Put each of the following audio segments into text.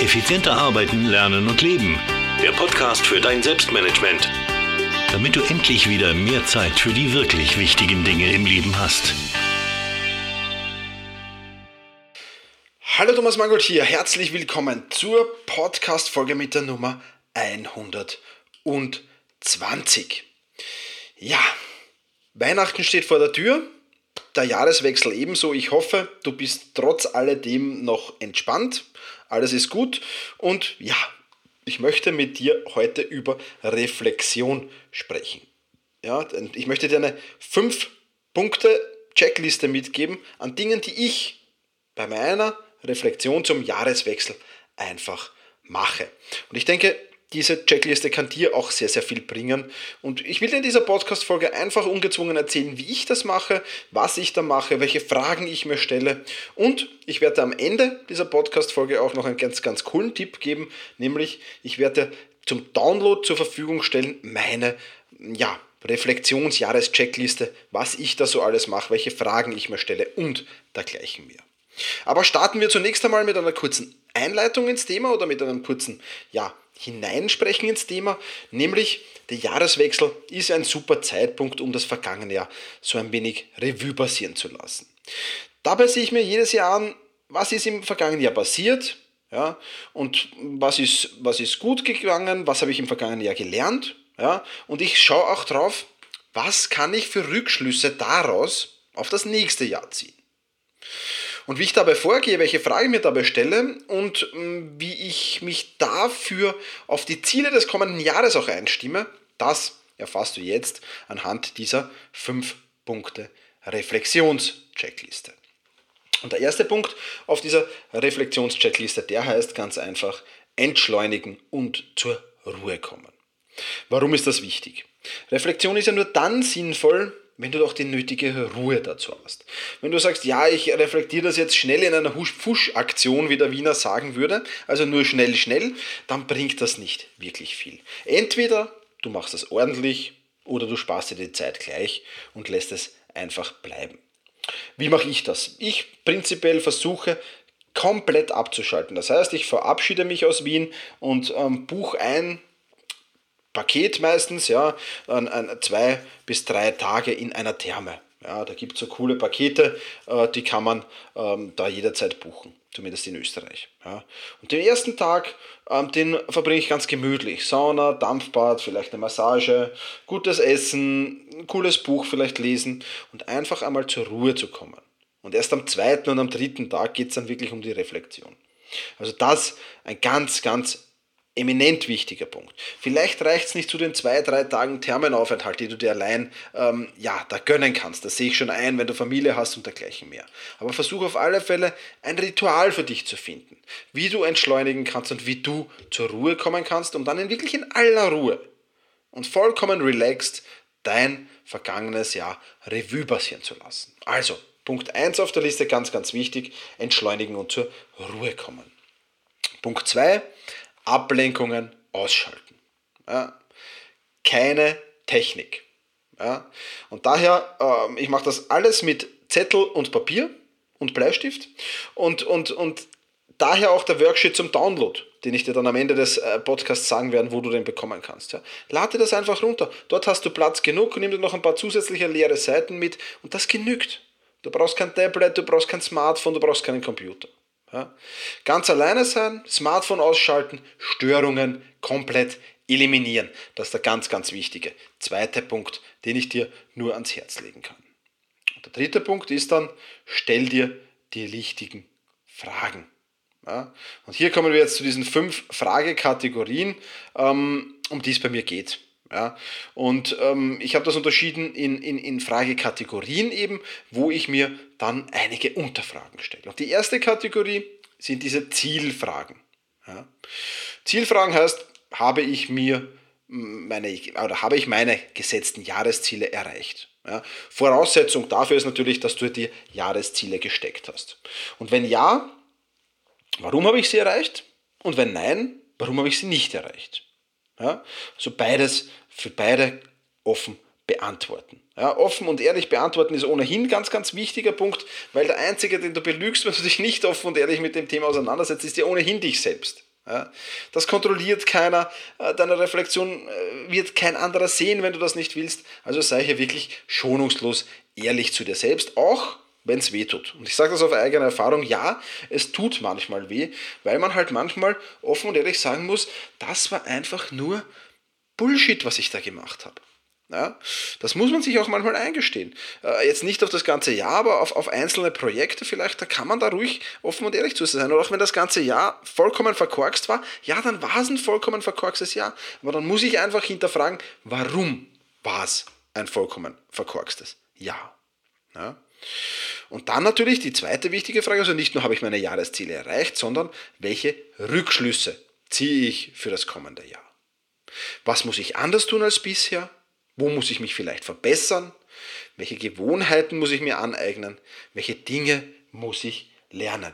Effizienter arbeiten, lernen und leben. Der Podcast für dein Selbstmanagement. Damit du endlich wieder mehr Zeit für die wirklich wichtigen Dinge im Leben hast. Hallo Thomas Mangold hier, herzlich willkommen zur Podcast-Folge mit der Nummer 120. Ja, Weihnachten steht vor der Tür, der Jahreswechsel ebenso. Ich hoffe, du bist trotz alledem noch entspannt. Alles ist gut. Und ja, ich möchte mit dir heute über Reflexion sprechen. Ja, ich möchte dir eine 5-Punkte-Checkliste mitgeben an Dingen, die ich bei meiner Reflexion zum Jahreswechsel einfach mache. Und ich denke, diese Checkliste kann dir auch sehr, sehr viel bringen. Und ich will dir in dieser Podcast-Folge einfach ungezwungen erzählen, wie ich das mache, was ich da mache, welche Fragen ich mir stelle. Und ich werde am Ende dieser Podcast-Folge auch noch einen ganz, ganz coolen Tipp geben, nämlich ich werde zum Download zur Verfügung stellen meine, ja, Reflexionsjahrescheckliste, was ich da so alles mache, welche Fragen ich mir stelle und dergleichen mehr. Aber starten wir zunächst einmal mit einer kurzen Einleitung ins Thema oder mit einem kurzen ja, hineinsprechen ins Thema, nämlich der Jahreswechsel ist ein super Zeitpunkt, um das vergangene Jahr so ein wenig Revue passieren zu lassen. Dabei sehe ich mir jedes Jahr an, was ist im vergangenen Jahr passiert, ja, und was ist, was ist gut gegangen, was habe ich im vergangenen Jahr gelernt, ja, und ich schaue auch drauf, was kann ich für Rückschlüsse daraus auf das nächste Jahr ziehen. Und wie ich dabei vorgehe, welche Frage ich mir dabei stelle und mm, wie ich mich dafür auf die Ziele des kommenden Jahres auch einstimme, das erfasst du jetzt anhand dieser fünf Punkte Reflexionscheckliste. Und der erste Punkt auf dieser Reflexionscheckliste, der heißt ganz einfach entschleunigen und zur Ruhe kommen. Warum ist das wichtig? Reflexion ist ja nur dann sinnvoll, wenn du doch die nötige Ruhe dazu hast. Wenn du sagst, ja, ich reflektiere das jetzt schnell in einer Husch-Fusch-Aktion, wie der Wiener sagen würde, also nur schnell, schnell, dann bringt das nicht wirklich viel. Entweder du machst das ordentlich oder du sparst dir die Zeit gleich und lässt es einfach bleiben. Wie mache ich das? Ich prinzipiell versuche, komplett abzuschalten. Das heißt, ich verabschiede mich aus Wien und ähm, buche ein Paket meistens, ja, an, an zwei bis drei Tage in einer Therme. Ja, da gibt es so coole Pakete, äh, die kann man ähm, da jederzeit buchen, zumindest in Österreich. Ja. Und den ersten Tag, ähm, den verbringe ich ganz gemütlich. Sauna, Dampfbad, vielleicht eine Massage, gutes Essen, ein cooles Buch vielleicht lesen und einfach einmal zur Ruhe zu kommen. Und erst am zweiten und am dritten Tag geht es dann wirklich um die Reflexion. Also das ein ganz, ganz eminent wichtiger Punkt. Vielleicht reicht es nicht zu den zwei, drei Tagen Thermenaufenthalt, die du dir allein ähm, ja, da gönnen kannst. Das sehe ich schon ein, wenn du Familie hast und dergleichen mehr. Aber versuch auf alle Fälle ein Ritual für dich zu finden, wie du entschleunigen kannst und wie du zur Ruhe kommen kannst, um dann wirklich in aller Ruhe und vollkommen relaxed dein vergangenes Jahr Revue passieren zu lassen. Also, Punkt 1 auf der Liste, ganz, ganz wichtig, entschleunigen und zur Ruhe kommen. Punkt 2, Ablenkungen ausschalten. Ja. Keine Technik. Ja. Und daher, äh, ich mache das alles mit Zettel und Papier und Bleistift und, und, und daher auch der Worksheet zum Download, den ich dir dann am Ende des äh, Podcasts sagen werde, wo du den bekommen kannst. Ja. Lade das einfach runter. Dort hast du Platz genug, nimm dir noch ein paar zusätzliche leere Seiten mit und das genügt. Du brauchst kein Tablet, du brauchst kein Smartphone, du brauchst keinen Computer. Ja? Ganz alleine sein, Smartphone ausschalten, Störungen komplett eliminieren. Das ist der ganz, ganz wichtige zweite Punkt, den ich dir nur ans Herz legen kann. Und der dritte Punkt ist dann, stell dir die richtigen Fragen. Ja? Und hier kommen wir jetzt zu diesen fünf Fragekategorien, ähm, um die es bei mir geht. Ja, und ähm, ich habe das unterschieden in, in, in Fragekategorien eben, wo ich mir dann einige Unterfragen stelle. Und die erste Kategorie sind diese Zielfragen. Ja. Zielfragen heißt, habe ich mir meine, oder habe ich meine gesetzten Jahresziele erreicht? Ja. Voraussetzung dafür ist natürlich, dass du dir Jahresziele gesteckt hast. Und wenn ja, warum habe ich sie erreicht? Und wenn nein, warum habe ich sie nicht erreicht? Ja? Also beides für beide offen beantworten. Ja, offen und ehrlich beantworten ist ohnehin ganz, ganz wichtiger Punkt, weil der Einzige, den du belügst, wenn du dich nicht offen und ehrlich mit dem Thema auseinandersetzt, ist ja ohnehin dich selbst. Ja, das kontrolliert keiner, äh, deine Reflexion äh, wird kein anderer sehen, wenn du das nicht willst. Also sei hier wirklich schonungslos ehrlich zu dir selbst, auch wenn es weh tut. Und ich sage das auf eigene Erfahrung, ja, es tut manchmal weh, weil man halt manchmal offen und ehrlich sagen muss, das war einfach nur Bullshit, was ich da gemacht habe. Ja, das muss man sich auch manchmal eingestehen. Äh, jetzt nicht auf das ganze Jahr, aber auf, auf einzelne Projekte vielleicht, da kann man da ruhig offen und ehrlich zu sein. Und auch wenn das ganze Jahr vollkommen verkorkst war, ja, dann war es ein vollkommen verkorkstes Jahr. Aber dann muss ich einfach hinterfragen, warum war es ein vollkommen verkorkstes Jahr? Ja? Und dann natürlich die zweite wichtige Frage, also nicht nur habe ich meine Jahresziele erreicht, sondern welche Rückschlüsse ziehe ich für das kommende Jahr? Was muss ich anders tun als bisher? Wo muss ich mich vielleicht verbessern? Welche Gewohnheiten muss ich mir aneignen? Welche Dinge muss ich lernen?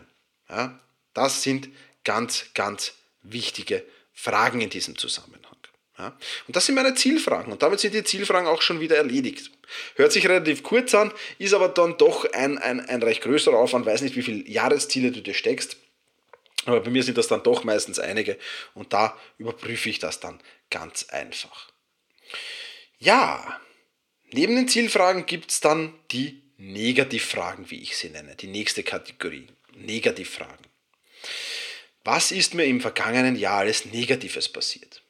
Ja, das sind ganz, ganz wichtige Fragen in diesem Zusammenhang. Ja, und das sind meine Zielfragen und damit sind die Zielfragen auch schon wieder erledigt. Hört sich relativ kurz an, ist aber dann doch ein, ein, ein recht größerer Aufwand, weiß nicht, wie viele Jahresziele du dir steckst. Aber bei mir sind das dann doch meistens einige und da überprüfe ich das dann ganz einfach. Ja, neben den Zielfragen gibt es dann die Negativfragen, wie ich sie nenne, die nächste Kategorie, Negativfragen. Was ist mir im vergangenen Jahr alles Negatives passiert?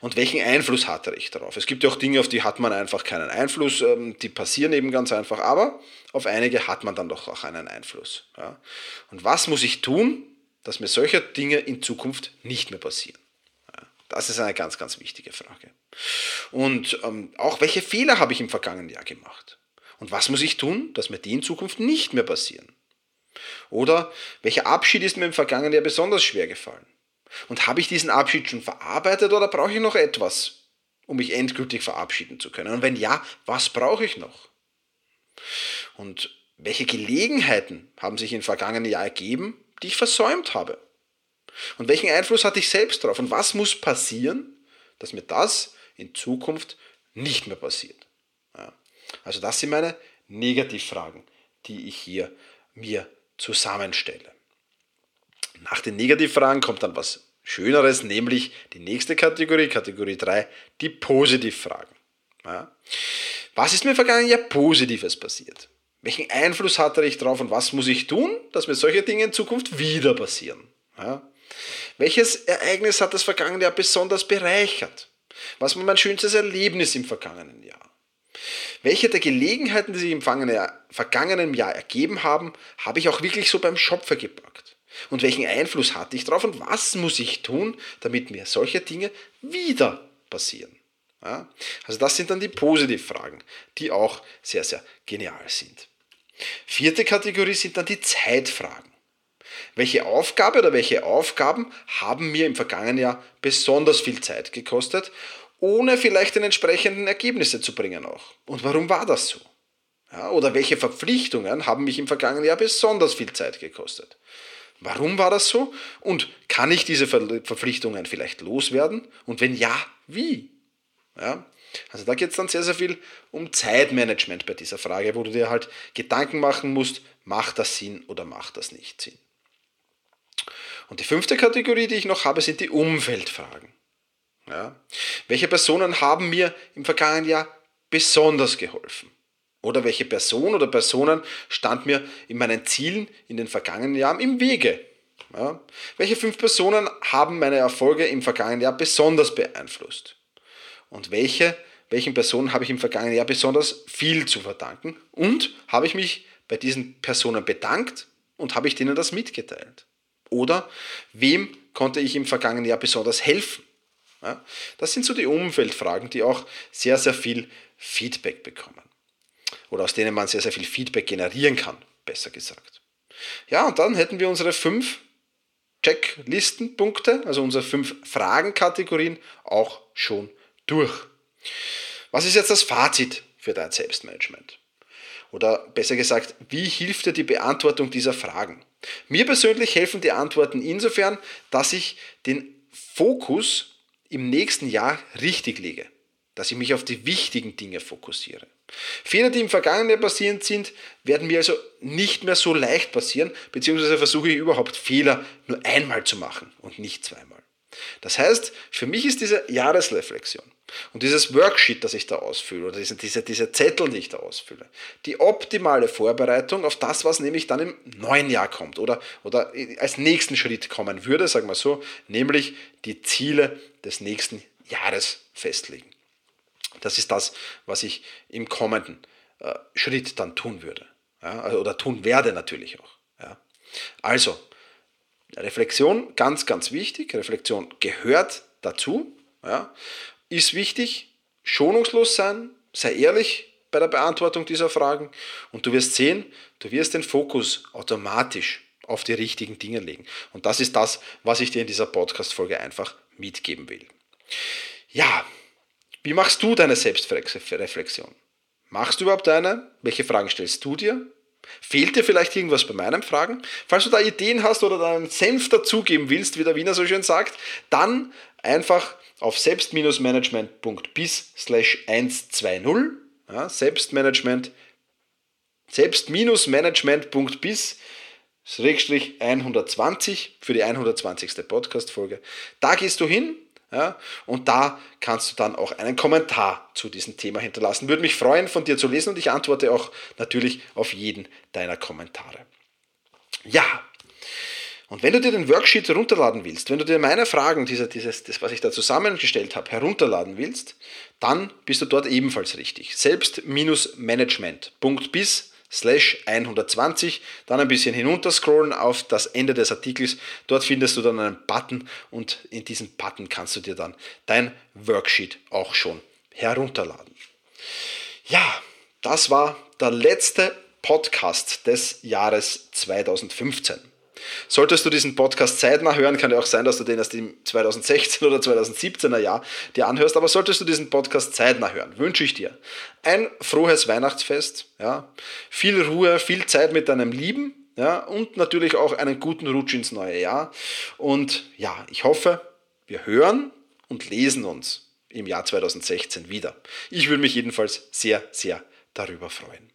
Und welchen Einfluss hatte ich darauf? Es gibt ja auch Dinge, auf die hat man einfach keinen Einfluss, ähm, die passieren eben ganz einfach, aber auf einige hat man dann doch auch einen Einfluss. Und was muss ich tun, dass mir solche Dinge in Zukunft nicht mehr passieren? Das ist eine ganz, ganz wichtige Frage. Und ähm, auch welche Fehler habe ich im vergangenen Jahr gemacht? Und was muss ich tun, dass mir die in Zukunft nicht mehr passieren? Oder welcher Abschied ist mir im vergangenen Jahr besonders schwer gefallen? Und habe ich diesen Abschied schon verarbeitet oder brauche ich noch etwas, um mich endgültig verabschieden zu können? Und wenn ja, was brauche ich noch? Und welche Gelegenheiten haben sich im vergangenen Jahr ergeben, die ich versäumt habe? Und welchen Einfluss hatte ich selbst darauf? Und was muss passieren, dass mir das in Zukunft nicht mehr passiert? Ja. Also das sind meine Negativfragen, die ich hier mir zusammenstelle. Nach den Negativfragen kommt dann was Schöneres, nämlich die nächste Kategorie, Kategorie 3, die Positivfragen. Ja. Was ist mir im vergangenen Jahr Positives passiert? Welchen Einfluss hatte ich darauf und was muss ich tun, dass mir solche Dinge in Zukunft wieder passieren? Ja. Welches Ereignis hat das vergangene Jahr besonders bereichert? Was war mein schönstes Erlebnis im vergangenen Jahr? Welche der Gelegenheiten, die sich im vergangenen Jahr ergeben haben, habe ich auch wirklich so beim Schopfer gepackt? Und welchen Einfluss hatte ich darauf und was muss ich tun, damit mir solche Dinge wieder passieren? Ja? Also das sind dann die Positivfragen, die auch sehr, sehr genial sind. Vierte Kategorie sind dann die Zeitfragen. Welche Aufgabe oder welche Aufgaben haben mir im vergangenen Jahr besonders viel Zeit gekostet, ohne vielleicht den entsprechenden Ergebnisse zu bringen auch? Und warum war das so? Ja, oder welche Verpflichtungen haben mich im vergangenen Jahr besonders viel Zeit gekostet? Warum war das so? Und kann ich diese Verpflichtungen vielleicht loswerden? Und wenn ja, wie? Ja, also da geht es dann sehr, sehr viel um Zeitmanagement bei dieser Frage, wo du dir halt Gedanken machen musst, macht das Sinn oder macht das nicht Sinn. Und die fünfte Kategorie, die ich noch habe, sind die Umfeldfragen. Ja. Welche Personen haben mir im vergangenen Jahr besonders geholfen? Oder welche Person oder Personen stand mir in meinen Zielen in den vergangenen Jahren im Wege? Ja. Welche fünf Personen haben meine Erfolge im vergangenen Jahr besonders beeinflusst? Und welche, welchen Personen habe ich im vergangenen Jahr besonders viel zu verdanken? Und habe ich mich bei diesen Personen bedankt und habe ich denen das mitgeteilt? Oder wem konnte ich im vergangenen Jahr besonders helfen? Ja, das sind so die Umfeldfragen, die auch sehr, sehr viel Feedback bekommen. Oder aus denen man sehr, sehr viel Feedback generieren kann, besser gesagt. Ja, und dann hätten wir unsere fünf Checklistenpunkte, also unsere fünf Fragenkategorien auch schon durch. Was ist jetzt das Fazit für dein Selbstmanagement? Oder besser gesagt, wie hilft dir die Beantwortung dieser Fragen? Mir persönlich helfen die Antworten insofern, dass ich den Fokus im nächsten Jahr richtig lege, dass ich mich auf die wichtigen Dinge fokussiere. Fehler, die im vergangenen passiert sind, werden mir also nicht mehr so leicht passieren, beziehungsweise versuche ich überhaupt Fehler nur einmal zu machen und nicht zweimal. Das heißt, für mich ist diese Jahresreflexion und dieses Worksheet, das ich da ausfülle, oder diese, diese, diese Zettel, die ich da ausfülle, die optimale Vorbereitung auf das, was nämlich dann im neuen Jahr kommt oder, oder als nächsten Schritt kommen würde, sagen wir so, nämlich die Ziele des nächsten Jahres festlegen. Das ist das, was ich im kommenden äh, Schritt dann tun würde. Ja, also, oder tun werde natürlich auch. Ja. Also, Reflexion, ganz, ganz wichtig. Reflexion gehört dazu. Ja ist wichtig, schonungslos sein, sei ehrlich bei der Beantwortung dieser Fragen und du wirst sehen, du wirst den Fokus automatisch auf die richtigen Dinge legen. Und das ist das, was ich dir in dieser Podcast-Folge einfach mitgeben will. Ja, wie machst du deine Selbstreflexion? Machst du überhaupt eine? Welche Fragen stellst du dir? Fehlt dir vielleicht irgendwas bei meinen Fragen? Falls du da Ideen hast oder deinen Senf dazugeben willst, wie der Wiener so schön sagt, dann einfach auf selbst-management.bis slash 120 ja, Selbstmanagement selbst-management.bis Schrägstrich 120 für die 120. Podcast-Folge. Da gehst du hin ja, und da kannst du dann auch einen Kommentar zu diesem Thema hinterlassen. Würde mich freuen, von dir zu lesen und ich antworte auch natürlich auf jeden deiner Kommentare. Ja, und wenn du dir den Worksheet herunterladen willst, wenn du dir meine Fragen, diese, dieses, das, was ich da zusammengestellt habe, herunterladen willst, dann bist du dort ebenfalls richtig. Selbst-management.bis slash 120, dann ein bisschen hinunterscrollen auf das Ende des Artikels. Dort findest du dann einen Button und in diesem Button kannst du dir dann dein Worksheet auch schon herunterladen. Ja, das war der letzte Podcast des Jahres 2015. Solltest du diesen Podcast zeitnah hören, kann ja auch sein, dass du den erst im 2016 oder 2017er Jahr dir anhörst, aber solltest du diesen Podcast zeitnah hören, wünsche ich dir ein frohes Weihnachtsfest, ja, viel Ruhe, viel Zeit mit deinem Lieben, ja, und natürlich auch einen guten Rutsch ins neue Jahr. Und ja, ich hoffe, wir hören und lesen uns im Jahr 2016 wieder. Ich würde mich jedenfalls sehr, sehr darüber freuen.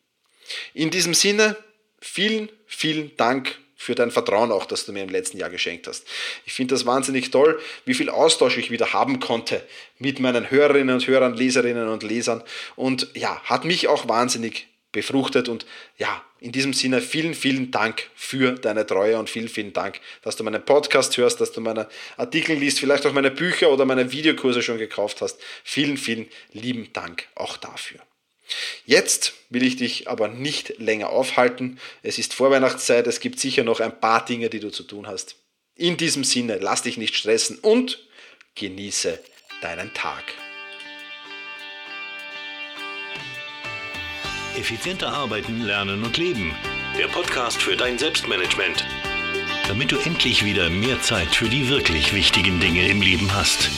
In diesem Sinne, vielen, vielen Dank für dein Vertrauen auch, das du mir im letzten Jahr geschenkt hast. Ich finde das wahnsinnig toll, wie viel Austausch ich wieder haben konnte mit meinen Hörerinnen und Hörern, Leserinnen und Lesern. Und ja, hat mich auch wahnsinnig befruchtet. Und ja, in diesem Sinne vielen, vielen Dank für deine Treue und vielen, vielen Dank, dass du meinen Podcast hörst, dass du meine Artikel liest, vielleicht auch meine Bücher oder meine Videokurse schon gekauft hast. Vielen, vielen lieben Dank auch dafür. Jetzt will ich dich aber nicht länger aufhalten. Es ist Vorweihnachtszeit, es gibt sicher noch ein paar Dinge, die du zu tun hast. In diesem Sinne, lass dich nicht stressen und genieße deinen Tag. Effizienter arbeiten, lernen und leben. Der Podcast für dein Selbstmanagement. Damit du endlich wieder mehr Zeit für die wirklich wichtigen Dinge im Leben hast.